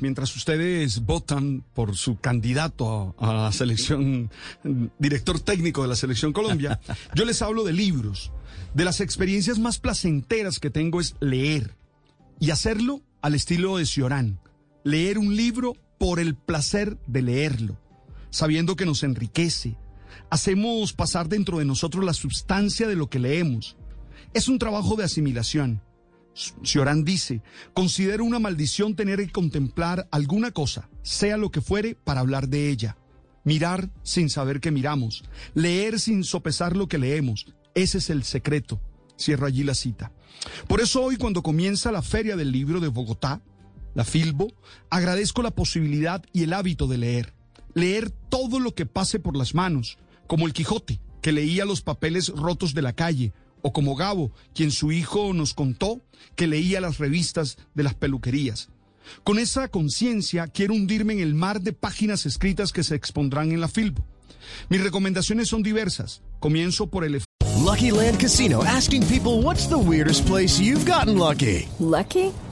Mientras ustedes votan por su candidato a, la selección, director técnico de la selección Colombia, yo les hablo de libros. De las experiencias más placenteras que tengo es leer y hacerlo al estilo de Ciorán. Leer un libro por el placer de leerlo, sabiendo que nos enriquece. Hacemos pasar dentro de nosotros la sustancia de lo que leemos. Es un trabajo de asimilación. Ciorán dice, considero una maldición tener que contemplar alguna cosa, sea lo que fuere, para hablar de ella. Mirar sin saber que miramos, leer sin sopesar lo que leemos. Ese es el secreto. Cierro allí la cita. Por eso hoy cuando comienza la Feria del Libro de Bogotá, la Filbo, agradezco la posibilidad y el hábito de leer. Leer todo lo que pase por las manos, como el Quijote, que leía los papeles rotos de la calle, o como Gabo, quien su hijo nos contó que leía las revistas de las peluquerías. Con esa conciencia quiero hundirme en el mar de páginas escritas que se expondrán en la Filbo. Mis recomendaciones son diversas. Comienzo por el Lucky Land Casino asking people what's the weirdest place you've gotten lucky? Lucky?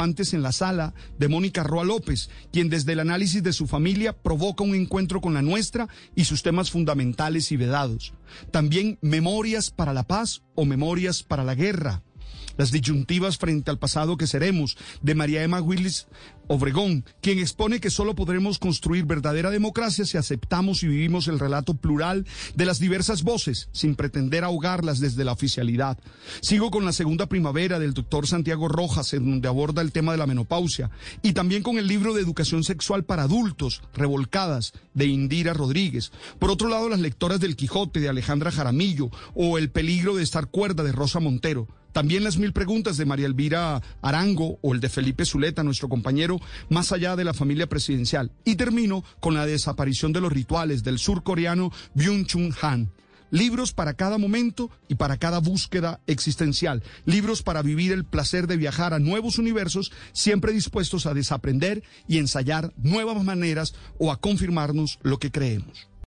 Antes en la sala de Mónica Roa López, quien desde el análisis de su familia provoca un encuentro con la nuestra y sus temas fundamentales y vedados. También Memorias para la Paz o Memorias para la Guerra. Las disyuntivas frente al pasado que seremos, de María Emma Willis Obregón, quien expone que solo podremos construir verdadera democracia si aceptamos y vivimos el relato plural de las diversas voces, sin pretender ahogarlas desde la oficialidad. Sigo con la segunda primavera del doctor Santiago Rojas, en donde aborda el tema de la menopausia, y también con el libro de educación sexual para adultos, Revolcadas, de Indira Rodríguez. Por otro lado, las lectoras del Quijote, de Alejandra Jaramillo, o El peligro de estar cuerda, de Rosa Montero. También las mil preguntas de María Elvira Arango o el de Felipe Zuleta, nuestro compañero, más allá de la familia presidencial. Y termino con la desaparición de los rituales del surcoreano Byung-Chun Han. Libros para cada momento y para cada búsqueda existencial. Libros para vivir el placer de viajar a nuevos universos, siempre dispuestos a desaprender y ensayar nuevas maneras o a confirmarnos lo que creemos.